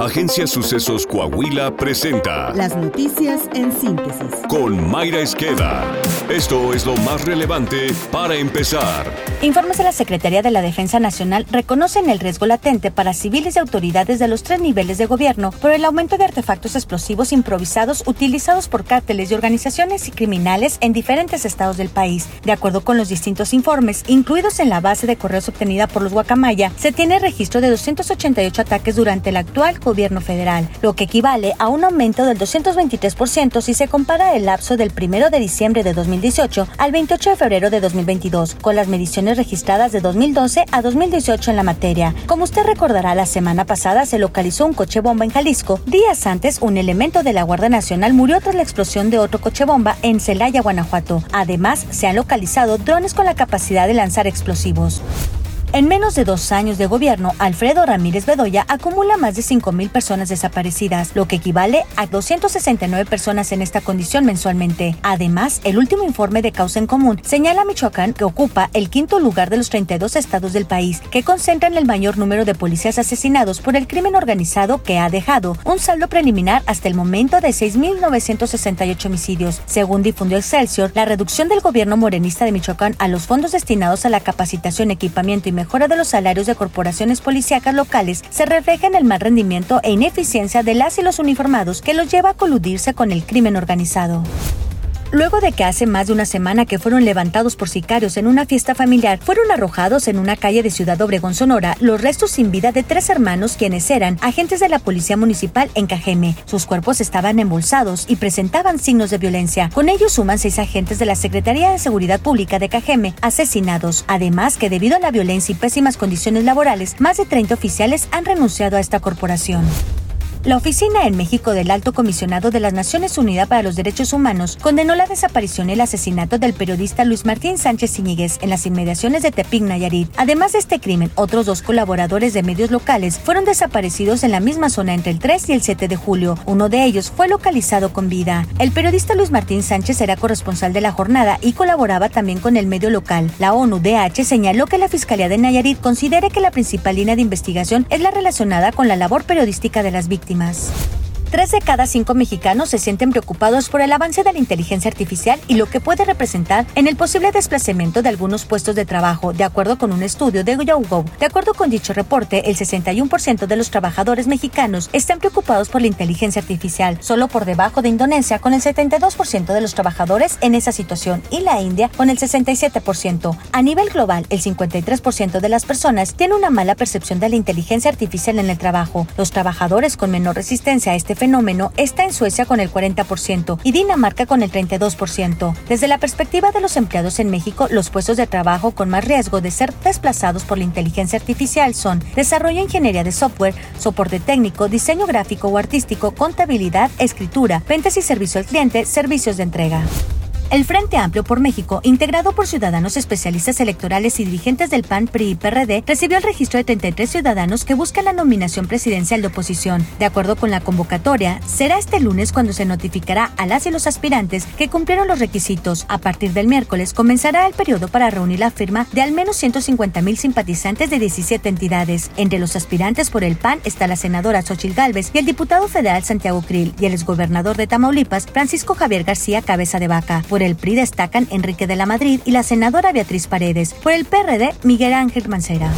Agencia Sucesos Coahuila presenta Las noticias en síntesis. con Mayra Esqueda. Esto es lo más relevante para empezar. Informes de la Secretaría de la Defensa Nacional reconocen el riesgo latente para civiles y autoridades de los tres niveles de gobierno por el aumento de artefactos explosivos improvisados utilizados por cárteles y organizaciones criminales en diferentes estados del país. De acuerdo con los distintos informes, incluidos en la base de correos obtenida por los Guacamaya, se tiene registro de 288 ataques durante el actual gobierno federal, lo que equivale a un aumento del 223% si se compara el lapso del 1 de diciembre de 2018 al 28 de febrero de 2022, con las mediciones registradas de 2012 a 2018 en la materia. Como usted recordará, la semana pasada se localizó un coche bomba en Jalisco. Días antes, un elemento de la Guardia Nacional murió tras la explosión de otro coche bomba en Celaya, Guanajuato. Además, se han localizado drones con la capacidad de lanzar explosivos. En menos de dos años de gobierno, Alfredo Ramírez Bedoya acumula más de 5.000 personas desaparecidas, lo que equivale a 269 personas en esta condición mensualmente. Además, el último informe de causa en común señala a Michoacán que ocupa el quinto lugar de los 32 estados del país, que concentran el mayor número de policías asesinados por el crimen organizado que ha dejado un saldo preliminar hasta el momento de 6.968 homicidios. Según difundió Excelsior, la reducción del gobierno morenista de Michoacán a los fondos destinados a la capacitación, equipamiento y mejora de los salarios de corporaciones policíacas locales se refleja en el mal rendimiento e ineficiencia de las y los uniformados que los lleva a coludirse con el crimen organizado. Luego de que hace más de una semana que fueron levantados por sicarios en una fiesta familiar, fueron arrojados en una calle de Ciudad Obregón, Sonora, los restos sin vida de tres hermanos quienes eran agentes de la Policía Municipal en Cajeme. Sus cuerpos estaban embolsados y presentaban signos de violencia. Con ellos suman seis agentes de la Secretaría de Seguridad Pública de Cajeme asesinados. Además que debido a la violencia y pésimas condiciones laborales, más de 30 oficiales han renunciado a esta corporación. La oficina en México del Alto Comisionado de las Naciones Unidas para los Derechos Humanos condenó la desaparición y el asesinato del periodista Luis Martín Sánchez Iñiguez en las inmediaciones de Tepic, Nayarit. Además de este crimen, otros dos colaboradores de medios locales fueron desaparecidos en la misma zona entre el 3 y el 7 de julio. Uno de ellos fue localizado con vida. El periodista Luis Martín Sánchez era corresponsal de la jornada y colaboraba también con el medio local. La ONU-DH señaló que la Fiscalía de Nayarit considere que la principal línea de investigación es la relacionada con la labor periodística de las víctimas. ています。Tres de cada cinco mexicanos se sienten preocupados por el avance de la inteligencia artificial y lo que puede representar en el posible desplazamiento de algunos puestos de trabajo, de acuerdo con un estudio de YouGov. De acuerdo con dicho reporte, el 61% de los trabajadores mexicanos están preocupados por la inteligencia artificial, solo por debajo de Indonesia con el 72% de los trabajadores en esa situación y la India con el 67%. A nivel global, el 53% de las personas tiene una mala percepción de la inteligencia artificial en el trabajo. Los trabajadores con menor resistencia a este fenómeno está en Suecia con el 40% y Dinamarca con el 32%. Desde la perspectiva de los empleados en México, los puestos de trabajo con más riesgo de ser desplazados por la inteligencia artificial son desarrollo e ingeniería de software, soporte técnico, diseño gráfico o artístico, contabilidad, escritura, ventas y servicio al cliente, servicios de entrega. El Frente Amplio por México, integrado por ciudadanos especialistas electorales y dirigentes del PAN, PRI y PRD, recibió el registro de 33 ciudadanos que buscan la nominación presidencial de oposición. De acuerdo con la convocatoria, será este lunes cuando se notificará a las y los aspirantes que cumplieron los requisitos. A partir del miércoles comenzará el periodo para reunir la firma de al menos 150 mil simpatizantes de 17 entidades. Entre los aspirantes por el PAN está la senadora Xochil Gálvez y el diputado federal Santiago Krill y el exgobernador de Tamaulipas, Francisco Javier García Cabeza de Vaca. El PRI destacan Enrique de la Madrid y la senadora Beatriz Paredes. Por el PRD, Miguel Ángel Mancera.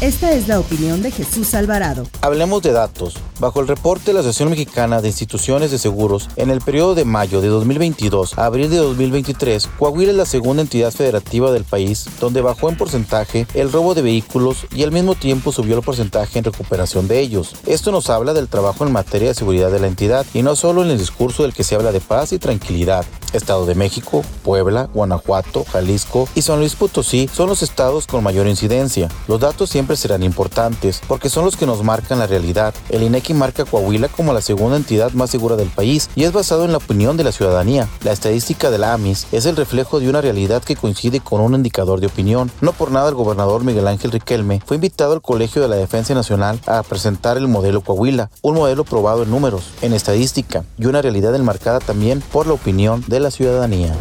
Esta es la opinión de Jesús Alvarado. Hablemos de datos. Bajo el reporte de la Asociación Mexicana de Instituciones de Seguros, en el periodo de mayo de 2022 a abril de 2023, Coahuila es la segunda entidad federativa del país donde bajó en porcentaje el robo de vehículos y al mismo tiempo subió el porcentaje en recuperación de ellos. Esto nos habla del trabajo en materia de seguridad de la entidad y no solo en el discurso del que se habla de paz y tranquilidad. Estado de México, Puebla, Guanajuato, Jalisco y San Luis Potosí son los estados con mayor incidencia. Los datos siempre serán importantes porque son los que nos marcan la realidad. El Marca Coahuila como la segunda entidad más segura del país y es basado en la opinión de la ciudadanía. La estadística de la AMIS es el reflejo de una realidad que coincide con un indicador de opinión. No por nada el gobernador Miguel Ángel Riquelme fue invitado al Colegio de la Defensa Nacional a presentar el modelo Coahuila, un modelo probado en números, en estadística y una realidad enmarcada también por la opinión de la ciudadanía.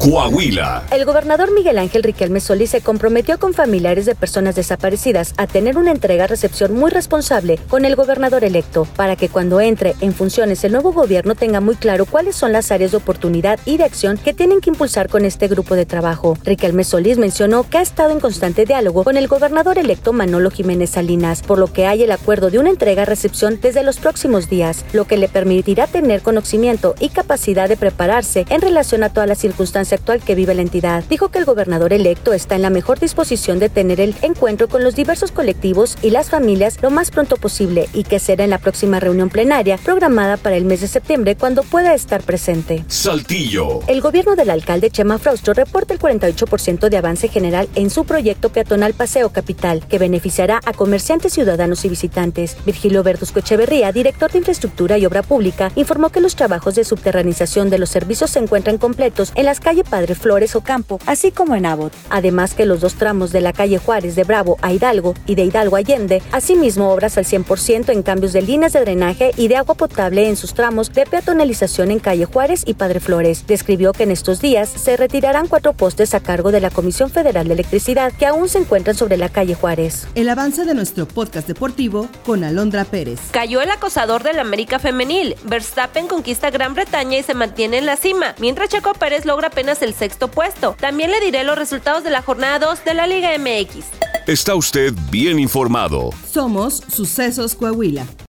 Coahuila. El gobernador Miguel Ángel Riquelme Solís se comprometió con familiares de personas desaparecidas a tener una entrega-recepción muy responsable con el gobernador electo, para que cuando entre en funciones el nuevo gobierno tenga muy claro cuáles son las áreas de oportunidad y de acción que tienen que impulsar con este grupo de trabajo. Riquelme Solís mencionó que ha estado en constante diálogo con el gobernador electo Manolo Jiménez Salinas, por lo que hay el acuerdo de una entrega-recepción desde los próximos días, lo que le permitirá tener conocimiento y capacidad de prepararse en relación a todas las circunstancias actual que vive la entidad. Dijo que el gobernador electo está en la mejor disposición de tener el encuentro con los diversos colectivos y las familias lo más pronto posible y que será en la próxima reunión plenaria programada para el mes de septiembre cuando pueda estar presente. Saltillo. El gobierno del alcalde Chema Fraustro reporta el 48% de avance general en su proyecto peatonal Paseo Capital, que beneficiará a comerciantes, ciudadanos y visitantes. Virgilio Verduzco Echeverría, director de Infraestructura y Obra Pública, informó que los trabajos de subterranización de los servicios se encuentran completos en las calles Padre Flores Ocampo, así como en Abot. Además que los dos tramos de la calle Juárez de Bravo a Hidalgo y de Hidalgo a Allende, asimismo obras al 100% en cambios de líneas de drenaje y de agua potable en sus tramos de peatonalización en calle Juárez y Padre Flores. Describió que en estos días se retirarán cuatro postes a cargo de la Comisión Federal de Electricidad que aún se encuentran sobre la calle Juárez. El avance de nuestro podcast deportivo con Alondra Pérez. Cayó el acosador del América Femenil. Verstappen conquista Gran Bretaña y se mantiene en la cima, mientras Checo Pérez logra apenas el sexto puesto. También le diré los resultados de la jornada 2 de la Liga MX. Está usted bien informado. Somos Sucesos Coahuila.